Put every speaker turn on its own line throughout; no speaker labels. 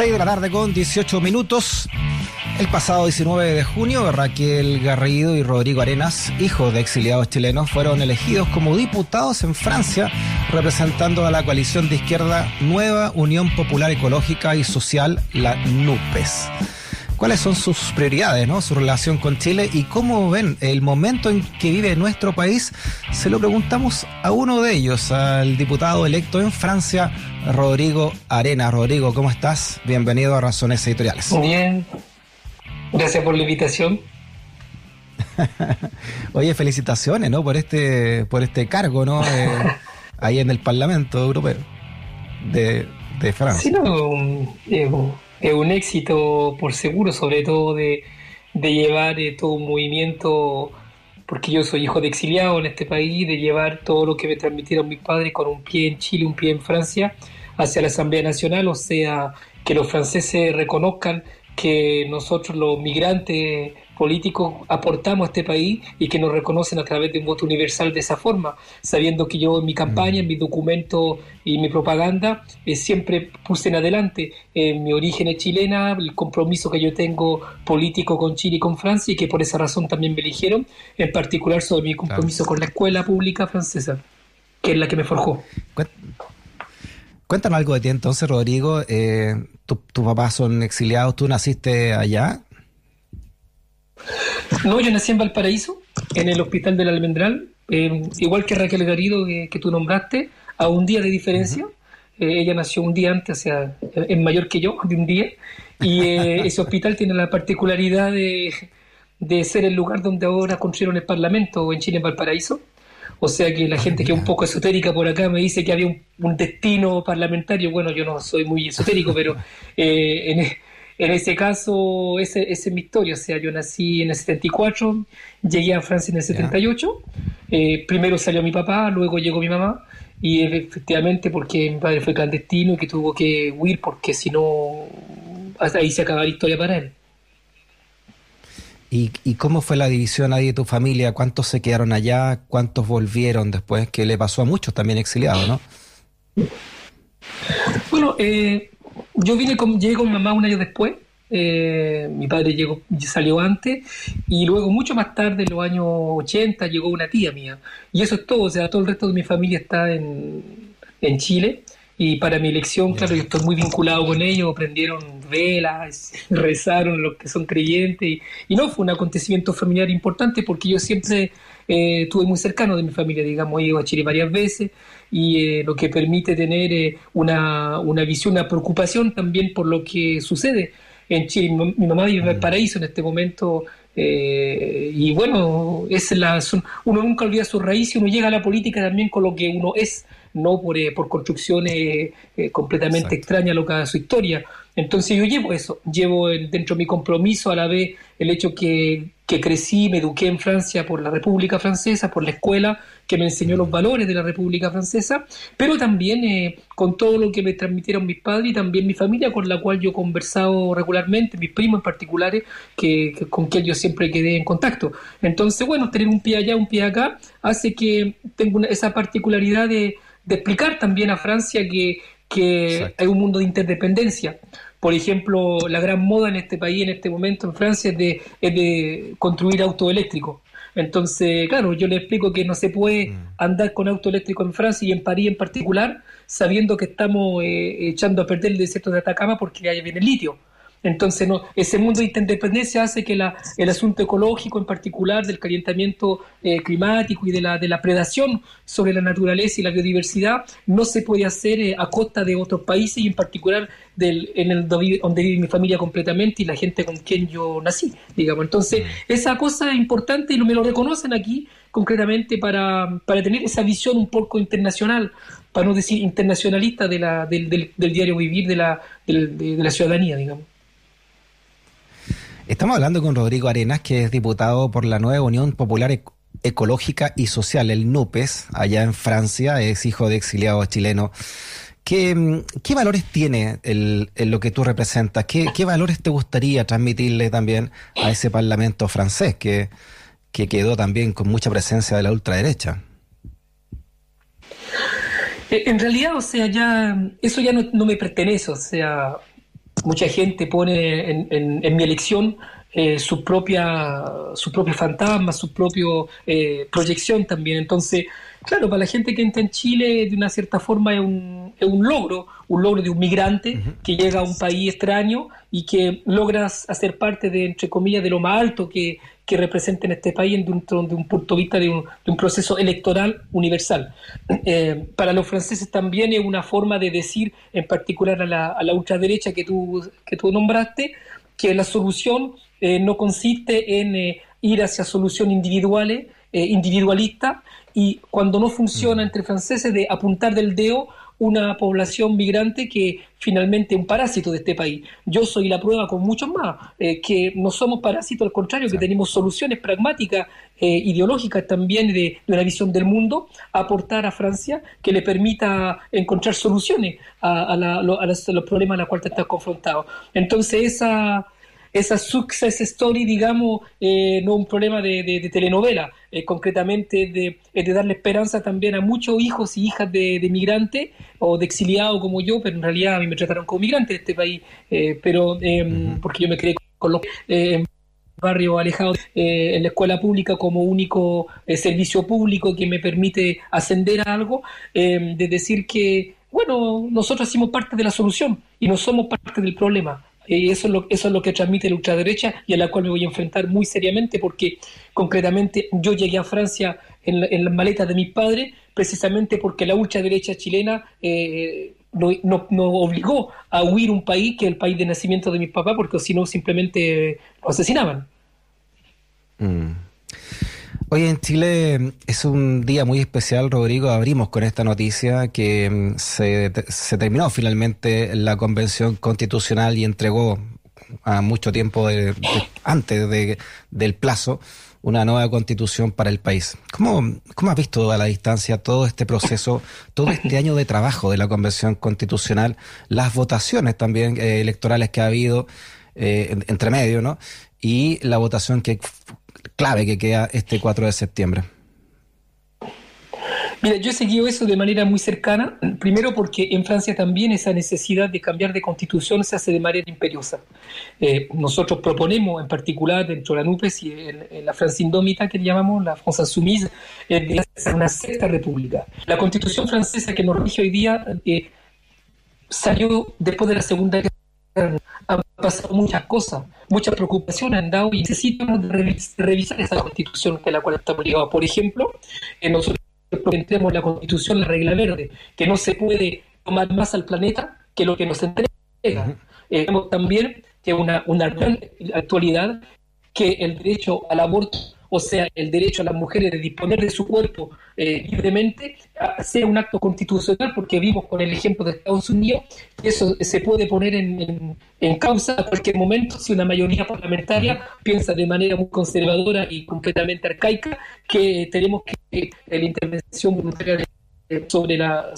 6 de la tarde con 18 minutos. El pasado 19 de junio, Raquel Garrido y Rodrigo Arenas, hijos de exiliados chilenos, fueron elegidos como diputados en Francia, representando a la coalición de izquierda Nueva Unión Popular Ecológica y Social, la NUPES cuáles son sus prioridades, ¿no? su relación con Chile y cómo ven el momento en que vive nuestro país. Se lo preguntamos a uno de ellos, al diputado electo en Francia, Rodrigo Arena. Rodrigo, ¿cómo estás? Bienvenido a Razones Editoriales.
Bien, gracias por la invitación.
Oye, felicitaciones, ¿no? Por este, por este cargo, ¿no? Eh, ahí en el Parlamento Europeo de, Francia.
Sí, no, es un éxito por seguro, sobre todo de, llevar eh, todo un movimiento, porque yo soy hijo de exiliado en este país, de llevar todo lo que me transmitieron mis padres con un pie en Chile, un pie en Francia, hacia la Asamblea Nacional, o sea, que los franceses reconozcan que nosotros los migrantes políticos aportamos a este país y que nos reconocen a través de un voto universal de esa forma, sabiendo que yo en mi campaña, en mi documento y mi propaganda eh, siempre puse en adelante eh, mi origen es chilena, el compromiso que yo tengo político con Chile y con Francia y que por esa razón también me eligieron, en particular sobre mi compromiso con la escuela pública francesa, que es la que me forjó.
Cuéntanos algo de ti entonces, Rodrigo. Eh, ¿Tus papás son exiliados? ¿Tú naciste allá?
No, yo nací en Valparaíso, en el Hospital del Almendral, eh, igual que Raquel Garido que, tú nombraste, a un día de diferencia. Eh, ella nació un día antes, o sea, es mayor que yo, de un día. Y eh, ese hospital tiene la particularidad de, ser el lugar donde ahora construyeron el Parlamento en Chile, en Valparaíso. O sea que la gente que es un poco esotérica por acá me dice que había un, destino parlamentario. Bueno, yo no soy muy esotérico, pero en, en ese caso, esa es mi historia. O sea, yo nací en el 74, llegué a Francia en el 78. Eh, primero salió mi papá, luego llegó mi mamá. Y efectivamente, porque mi padre fue clandestino y que tuvo que huir, porque si no, ahí se acaba la historia para él.
¿Y, ¿Y, cómo fue la división ahí de tu familia? ¿Cuántos se quedaron allá? ¿Cuántos volvieron después? Que le pasó a muchos también exiliados, ¿no?
Bueno, eh, yo vine con, llegué con mi mamá un año después. Eh, mi padre llegó, salió antes y luego mucho más tarde, en los años 80, llegó una tía mía. Y eso es todo, o sea, todo el resto de mi familia está en, en Chile. Y para mi elección, claro, yo estoy muy vinculado con ellos, prendieron velas, rezaron los que son creyentes. Y, y no, fue un acontecimiento familiar importante porque yo siempre eh, estuve muy cercano de mi familia, digamos, he ido a Chile varias veces y eh, lo que permite tener eh, una, una, visión, una preocupación también por lo que sucede en Chile. Mi, mamá vive en el mm. paraíso en este momento y bueno, es la, uno nunca olvida su raíz y uno llega a la política también con lo que uno es, no por, por construcciones completamente extrañas lo que a su historia. Entonces yo llevo eso, llevo dentro de mi compromiso a la vez el hecho que, que crecí, me eduqué en Francia por la República Francesa, por la escuela que me enseñó los valores de la República Francesa, pero también eh, con todo lo que me transmitieron mis padres y también mi familia con la cual yo he conversado regularmente, mis primos en particular, que, con quien yo siempre quedé en contacto. Entonces, bueno, tener un pie allá, un pie acá, hace que tenga esa particularidad de explicar también a Francia que que hay un mundo de interdependencia. Por ejemplo, la gran moda en este país, en este momento, en Francia, es de, es de construir auto eléctrico. Entonces, claro, yo le explico que no se puede mm. andar con auto eléctrico en Francia y en París en particular, sabiendo que estamos eh, echando a perder el desierto de Atacama porque ahí viene el litio. Entonces, no, ese mundo de interdependencia hace que la, el asunto ecológico, en particular del calentamiento eh, climático y de la, de la predación sobre la naturaleza y la biodiversidad, no se puede hacer eh, a costa de otros países y en particular del, en el donde vive mi familia completamente y la gente con quien yo nací, digamos. Entonces, mm. esa cosa es importante y no me lo reconocen aquí concretamente para, para tener esa visión un poco internacional, para no decir internacionalista de la, del, del, diario vivir de la, de la ciudadanía, digamos.
Estamos hablando con Rodrigo Arenas, que es diputado por la nueva Unión Popular Ecológica y Social, el NUPES, allá en Francia, es hijo de exiliados chilenos. ¿Qué, ¿Qué, valores tiene el, lo que tú representas? ¿Qué, ¿Qué, valores te gustaría transmitirle también a ese Parlamento francés que, que quedó también con mucha presencia de la ultraderecha?
Eh, en realidad, o sea, ya eso ya no me pertenece, o sea, mucha gente pone en, mi elección eh, su propia su propio fantasma, su propia eh, proyección también. Entonces, claro, para la gente que entra en Chile, de una cierta forma es un, es un logro, un logro de un migrante que llega a un país extraño y que logras hacer parte de, entre comillas, de lo más alto que, que representa en este país dentro de un punto de vista de un, de un proceso electoral universal. Eh, para los franceses también es una forma de decir, en particular a la, a la ultraderecha que tú, que tú nombraste, que la solución eh, no consiste en eh, ir hacia soluciones individuales, individualistas, y cuando no funciona entre franceses de apuntar del dedo una población migrante que finalmente es un parásito de este país. Yo soy la prueba con muchos más, eh, que no somos parásitos, al contrario, que tenemos soluciones pragmáticas, eh, ideológicas también de, una visión del mundo, a aportar a Francia que le permita encontrar soluciones a, los problemas a los cuales está confrontado. Entonces, esa esa success story, digamos, eh, no un problema de, telenovela, eh, concretamente de, de, darle esperanza también a muchos hijos y hijas de, migrantes o de exiliados como yo, pero en realidad a mí me trataron como migrante de este país, eh, pero em, porque yo me creé con los barrio alejado en la escuela pública como único servicio público que me permite ascender a algo, em, de decir que, bueno, nosotros hacemos parte de la solución y no somos parte del problema. Y eso es, lo, eso es lo que transmite la ultraderecha y a la cual me voy a enfrentar muy seriamente porque concretamente yo llegué a Francia en, en las maletas de mis padres precisamente porque la ultraderecha chilena eh, no, no, obligó a huir un país que es el país de nacimiento de mis papás porque si no simplemente lo asesinaban.
Mm. Hoy en Chile es un día muy especial, Rodrigo. Abrimos con esta noticia que mm, se, terminó finalmente la convención constitucional y entregó a mucho tiempo antes del plazo una nueva constitución para el país. ¿Cómo, ¿Cómo has visto a la distancia todo este proceso, todo este año de trabajo de la convención constitucional, las votaciones también eh, electorales que ha habido eh, entre medio, ¿no? Y la votación que clave que queda este 4 de septiembre?
Mira, yo he seguido eso de manera muy cercana, primero porque en Francia también esa necesidad de cambiar de constitución se hace de manera imperiosa. Eh, nosotros proponemos, en particular dentro de la NUPES y en, la Francia Indómita, que llamamos la France Insoumise, eh, una sexta república. La constitución francesa que nos rige hoy día eh, salió después de la Segunda Guerra pasado muchas cosas, muchas preocupaciones han dado y necesitamos revisar esa constitución de la cual estamos ligados. Por ejemplo, eh, nosotros presentemos la constitución, la regla verde, que no se puede tomar más al planeta que lo que nos entrega. Eh, también que una, una gran actualidad que el derecho al aborto o sea, el derecho a las mujeres de disponer de su cuerpo eh, libremente, sea un acto constitucional, porque vimos con el ejemplo de Estados Unidos que eso se puede poner en, causa a cualquier momento si una mayoría parlamentaria piensa de manera muy conservadora y completamente arcaica que tenemos que la intervención voluntaria sobre la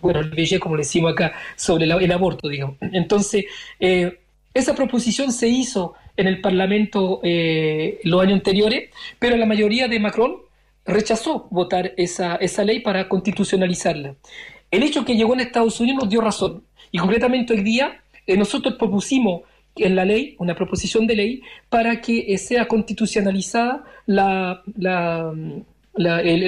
bueno el como le decimos acá sobre el aborto digamos. Entonces eh, esa proposición se hizo en el Parlamento eh, los años anteriores, pero la mayoría de Macron rechazó votar esa, esa ley para constitucionalizarla. El hecho que llegó en Estados Unidos nos dio razón, y concretamente hoy día eh, nosotros propusimos en la ley, una proposición de ley, para que eh, sea constitucionalizada el,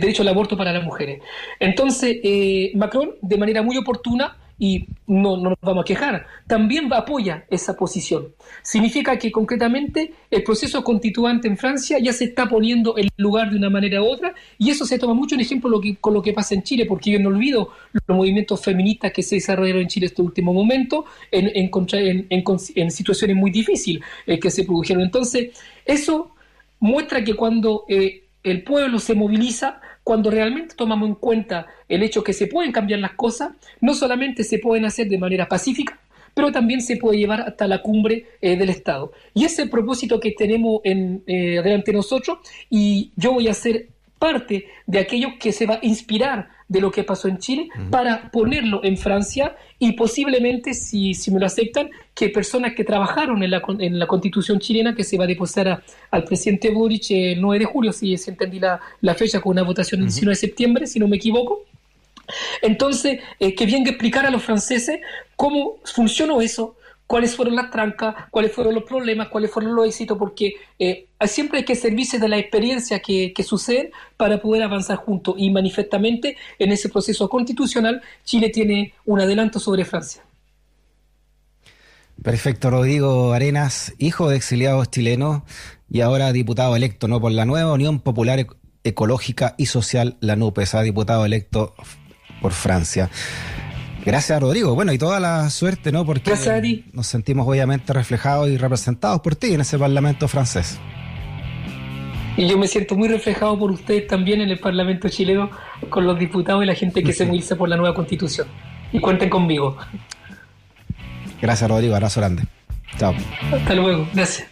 derecho al aborto para las mujeres. Entonces, Macron, de manera muy oportuna, y no, no, nos vamos a quejar, también apoya esa posición. Significa que concretamente el proceso constituante en Francia ya se está poniendo en lugar de una manera u otra y eso se toma mucho en ejemplo lo que, con lo que pasa en Chile, porque yo no olvido los movimientos feministas que se desarrollaron en Chile en este último momento en, en, en, situaciones muy difíciles eh, que se produjeron. Entonces, eso muestra que cuando eh, el pueblo se moviliza, cuando realmente tomamos en cuenta el hecho que se pueden cambiar las cosas, no solamente se pueden hacer de manera pacífica, pero también se puede llevar hasta la cumbre eh, del Estado. Y ese es el propósito que tenemos en, eh, delante de nosotros y yo voy a ser parte de aquello que se va a inspirar de lo que pasó en Chile para ponerlo en Francia y posiblemente, si, si, me lo aceptan, que personas que trabajaron en la, en la constitución chilena que se va a depositar al presidente Boric el 9 de julio, si, si entendí la, la, fecha, con una votación el 19 de septiembre, si no me equivoco. Entonces, eh, que bien que explicar a los franceses cómo funcionó eso, cuáles fueron las trancas, cuáles fueron los problemas, cuáles fueron los éxitos, porque eh, siempre hay que servirse de la experiencia que, que sucede para poder avanzar juntos. Y manifestamente en ese proceso constitucional Chile tiene un adelanto sobre Francia.
Perfecto, Rodrigo Arenas, hijo de exiliados chilenos y ahora diputado electo ¿no? por la nueva Unión Popular Ecológica y Social, la NUPES, diputado electo por Francia. Gracias, Rodrigo. Bueno, y toda la suerte, ¿no? Porque nos sentimos obviamente reflejados y representados por ti en ese Parlamento francés.
Y yo me siento muy reflejado por ustedes también en el Parlamento chileno, con los diputados y la gente que se moviliza por la nueva constitución. Y cuenten conmigo.
Gracias, Rodrigo. Abrazo grande. Chao.
Hasta luego. Gracias.